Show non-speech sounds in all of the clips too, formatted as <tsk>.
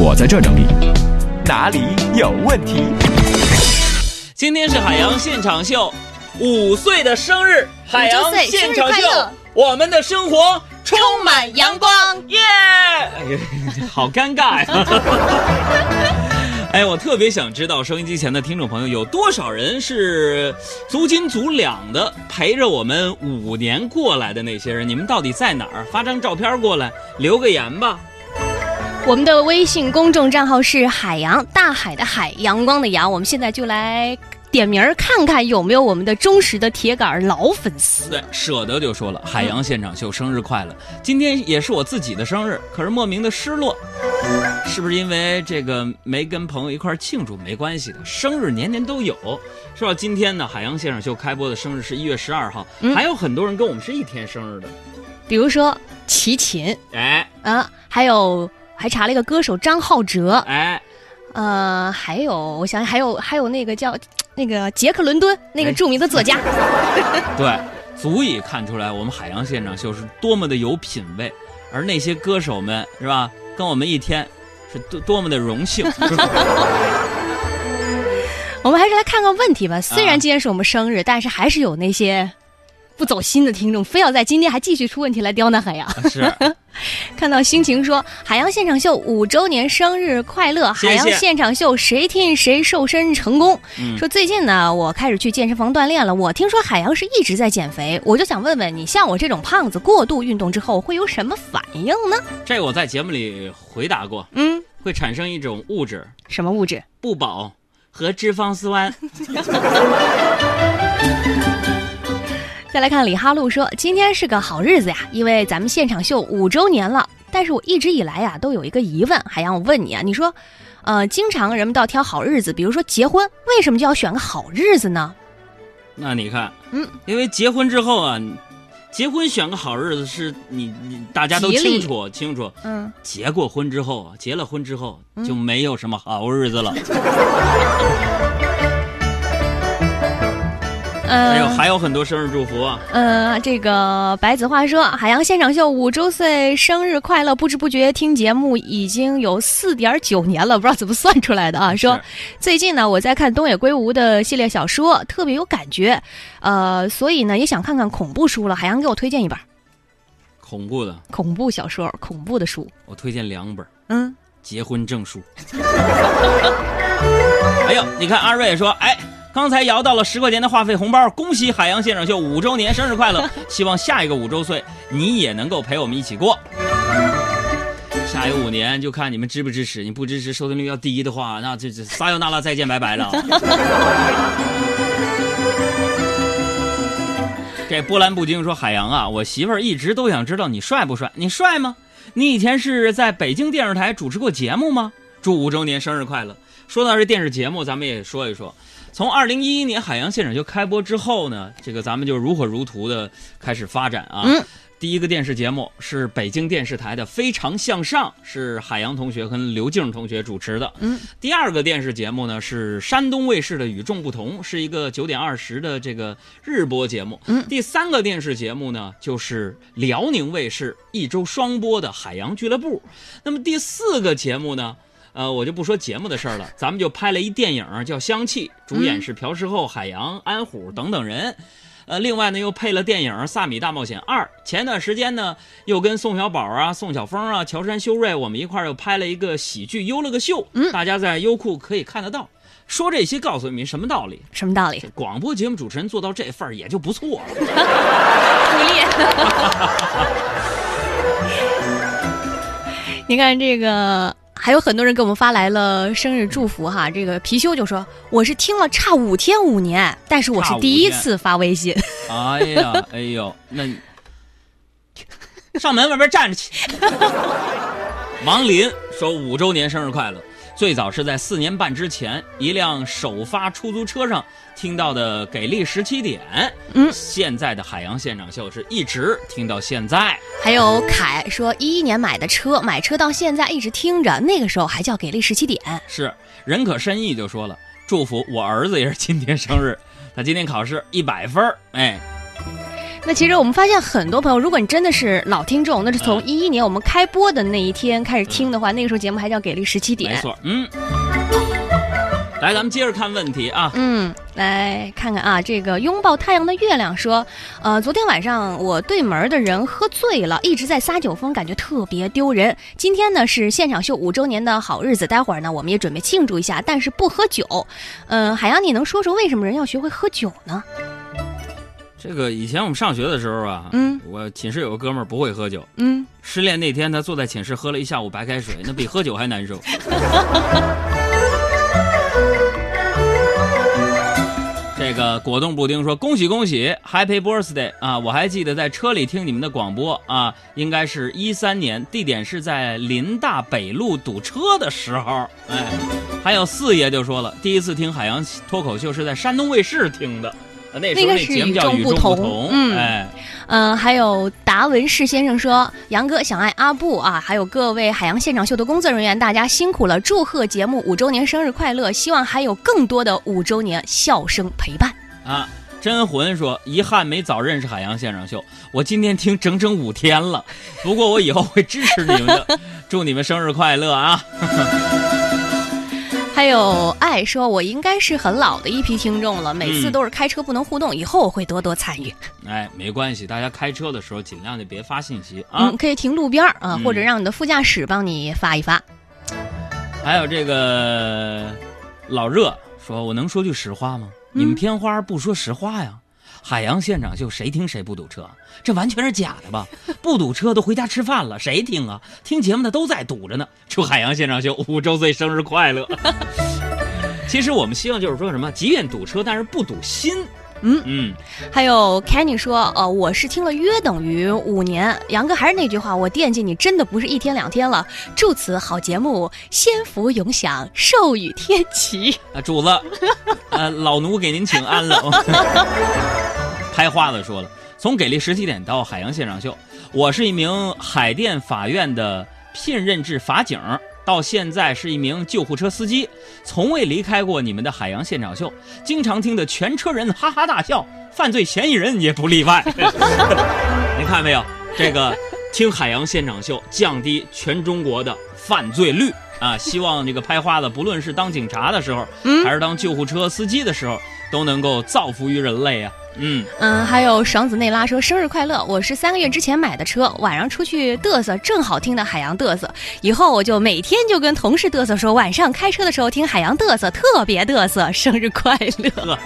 我在这整理。哪里有问题？今天是海洋现场秀五岁的生日，海洋现场秀，我们的生活充满阳光，<laughs> 耶！哎呀，好尴尬呀！<laughs> 哎，我特别想知道收音机前的听众朋友有多少人是足斤足两的陪着我们五年过来的那些人？你们到底在哪儿？发张照片过来，留个言吧。我们的微信公众账号是海洋大海的海，阳光的阳。我们现在就来点名儿，看看有没有我们的忠实的铁杆老粉丝。对，舍得就说了，海洋现场秀生日快乐！今天也是我自己的生日，可是莫名的失落，是不是因为这个没跟朋友一块庆祝？没关系的，生日年年都有。说到今天呢，海洋现场秀开播的生日是一月十二号，还有很多人跟我们是一天生日的，比如说齐秦，哎，啊，还有。还查了一个歌手张浩哲，哎，呃，还有，我想想，还有还有那个叫 <tsk> 那个杰克伦敦那个著名的作家，<laughs> 对，足以看出来我们海洋现场秀是多么的有品位，而那些歌手们是吧，跟我们一天是多多么的荣幸。<laughs> 我们还是来看看问题吧。虽然今天是我们生日，但是还是有那些。不走心的听众，非要在今天还继续出问题来刁难海洋。是，<laughs> 看到心情说海洋现场秀五周年生日快乐，海洋现场秀谁听谁瘦身成功。说最近呢，我开始去健身房锻炼了。我听说海洋是一直在减肥，我就想问问你，像我这种胖子，过度运动之后会有什么反应呢？这我在节目里回答过，嗯，会产生一种物质，什么物质？不饱和脂肪酸。<laughs> 再来看李哈路说：“今天是个好日子呀，因为咱们现场秀五周年了。但是我一直以来呀，都有一个疑问，海洋，我问你啊，你说，呃，经常人们都要挑好日子，比如说结婚，为什么就要选个好日子呢？那你看，嗯，因为结婚之后啊，结婚选个好日子是你你大家都清楚清楚，嗯，结过婚之后，结了婚之后就没有什么好日子了。<laughs> ”还有还有很多生日祝福。嗯，这个白子画说，海洋现场秀五周岁生日快乐！不知不觉听节目已经有四点九年了，不知道怎么算出来的啊？说最近呢，我在看东野圭吾的系列小说，特别有感觉，呃，所以呢也想看看恐怖书了。海洋给我推荐一本恐怖的恐怖小说，恐怖的书。我推荐两本。嗯，结婚证书。<laughs> 哎呦，你看阿瑞说，哎。刚才摇到了十块钱的话费红包，恭喜海洋现场秀五周年生日快乐！<laughs> 希望下一个五周岁你也能够陪我们一起过。下一个五年就看你们支不支持，你不支持收听率要低的话，那这这撒由那拉再见拜拜了。<laughs> 这波澜不惊说海洋啊，我媳妇儿一直都想知道你帅不帅？你帅吗？你以前是在北京电视台主持过节目吗？祝五周年生日快乐！说到这电视节目，咱们也说一说。从二零一一年海洋现场秀开播之后呢，这个咱们就如火如荼的开始发展啊。嗯。第一个电视节目是北京电视台的《非常向上》，是海洋同学跟刘静同学主持的。嗯。第二个电视节目呢是山东卫视的《与众不同》，是一个九点二十的这个日播节目。嗯。第三个电视节目呢就是辽宁卫视一周双播的《海洋俱乐部》。那么第四个节目呢？呃，我就不说节目的事儿了，<laughs> 咱们就拍了一电影叫《香气》，主演是朴世厚、海洋、安虎等等人。呃，另外呢，又配了电影《萨米大冒险二》。前段时间呢，又跟宋小宝啊、宋晓峰啊、乔杉、修睿，我们一块儿又拍了一个喜剧《优了个秀》，大家在优酷可以看得到。说这些告诉你们什么道理？什么道理？广播节目主持人做到这份儿也就不错了。<laughs> 鼓励。<laughs> 你看这个。还有很多人给我们发来了生日祝福哈，这个貔貅就说我是听了差五天五年，但是我是第一次发微信。哎呀，哎呦，那上门外边站着去。王林说五周年生日快乐。最早是在四年半之前，一辆首发出租车上听到的给力十七点。嗯，现在的海洋现场秀是一直听到现在。还有凯说，一一年买的车，买车到现在一直听着，那个时候还叫给力十七点。是，人可深意就说了，祝福我儿子也是今天生日，他今天考试一百分儿，哎。那其实我们发现很多朋友，如果你真的是老听众，那是从一一年我们开播的那一天开始听的话，那个时候节目还叫给力十七点。没错，嗯。来，咱们接着看问题啊。嗯，来看看啊，这个拥抱太阳的月亮说，呃，昨天晚上我对门的人喝醉了，一直在撒酒疯，感觉特别丢人。今天呢是现场秀五周年的好日子，待会儿呢我们也准备庆祝一下，但是不喝酒。嗯，海洋，你能说说为什么人要学会喝酒呢？这个以前我们上学的时候啊，嗯，我寝室有个哥们儿不会喝酒，嗯，失恋那天他坐在寝室喝了一下午白开水，那比喝酒还难受。<laughs> 这个果冻布丁说：“恭喜恭喜，Happy Birthday 啊！我还记得在车里听你们的广播啊，应该是一三年，地点是在林大北路堵车的时候。哎，还有四爷就说了，第一次听海洋脱口秀是在山东卫视听的。”那时候那节目叫《与众不同》，嗯，哎，嗯，还有达文士先生说：“杨哥想爱阿布啊，还有各位海洋现场秀的工作人员，大家辛苦了！祝贺节目五周年生日快乐！希望还有更多的五周年笑声陪伴。”啊，真魂说：“遗憾没早认识海洋现场秀，我今天听整整五天了，不过我以后会支持你们的，<laughs> 祝你们生日快乐啊！” <laughs> 还有爱说，我应该是很老的一批听众了，每次都是开车不能互动，以后我会多多参与。哎，没关系，大家开车的时候尽量就别发信息啊，可以停路边啊，或者让你的副驾驶帮你发一发。还有这个老热说，我能说句实话吗？你们片花不说实话呀？海洋现场秀谁听谁不堵车？这完全是假的吧？不堵车都回家吃饭了，谁听啊？听节目的都在堵着呢。祝海洋现场秀五周岁生日快乐！<laughs> 其实我们希望就是说什么，即便堵车，但是不堵心。嗯嗯，还有 Kenny 说，呃，我是听了约等于五年。杨哥还是那句话，我惦记你真的不是一天两天了。祝此好节目，仙福永享，寿与天齐。啊，主子，呃，老奴给您请安了。拍花子说了，从给力十七点到海洋现场秀，我是一名海淀法院的聘任制法警。到现在是一名救护车司机，从未离开过你们的海洋现场秀，经常听得全车人哈哈大笑，犯罪嫌疑人也不例外。<laughs> 您看没有？这个听海洋现场秀，降低全中国的犯罪率啊！希望这个拍花子，不论是当警察的时候，还是当救护车司机的时候，都能够造福于人类啊！嗯嗯，还有爽子内拉说生日快乐！我是三个月之前买的车，晚上出去嘚瑟，正好听的海洋嘚瑟。以后我就每天就跟同事嘚瑟说，晚上开车的时候听海洋嘚瑟，特别嘚瑟。生日快乐！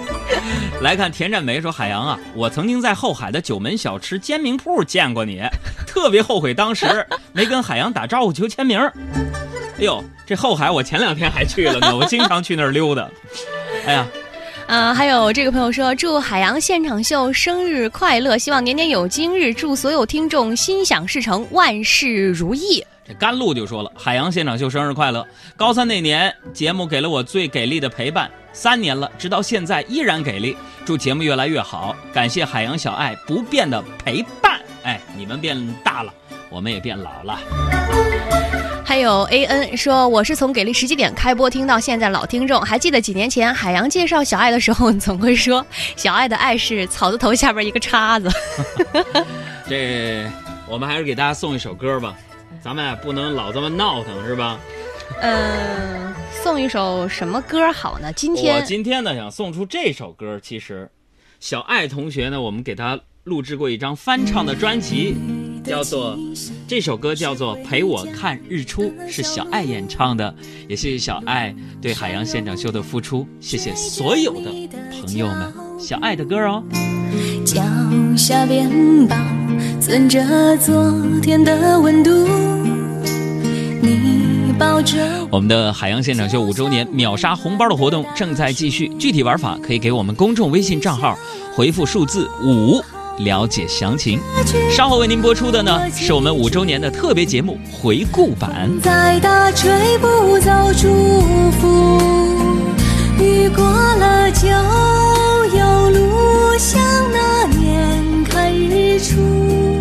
来看田占梅说海洋啊，我曾经在后海的九门小吃煎饼铺见过你，特别后悔当时没跟海洋打招呼求签名。哎呦，这后海我前两天还去了呢，我经常去那儿溜达。哎呀。嗯，还有这个朋友说，祝海洋现场秀生日快乐，希望年年有今日，祝所有听众心想事成，万事如意。这甘露就说了，海洋现场秀生日快乐！高三那年，节目给了我最给力的陪伴，三年了，直到现在依然给力。祝节目越来越好，感谢海洋小爱不变的陪伴。哎，你们变大了，我们也变老了。还有 A N 说，我是从给力十几点开播听到现在老听众，还记得几年前海洋介绍小爱的时候，总会说小爱的爱是草字头下边一个叉子。<laughs> 这我们还是给大家送一首歌吧，咱们不能老这么闹腾，是吧？嗯，送一首什么歌好呢？今天我今天呢想送出这首歌，其实小爱同学呢，我们给他录制过一张翻唱的专辑。叫做这首歌叫做陪我看日出，是小爱演唱的，也谢谢小爱对海洋现场秀的付出，谢谢所有的朋友们，小爱的歌哦。脚下边保存着昨天的温度，你抱着我们的海洋现场秀五周年秒杀红包的活动正在继续，具体玩法可以给我们公众微信账号回复数字五。了解详情。稍后为您播出的呢是我们五周年的特别节目回顾版。再大吹不走祝福雨过了就有路像那年看日出。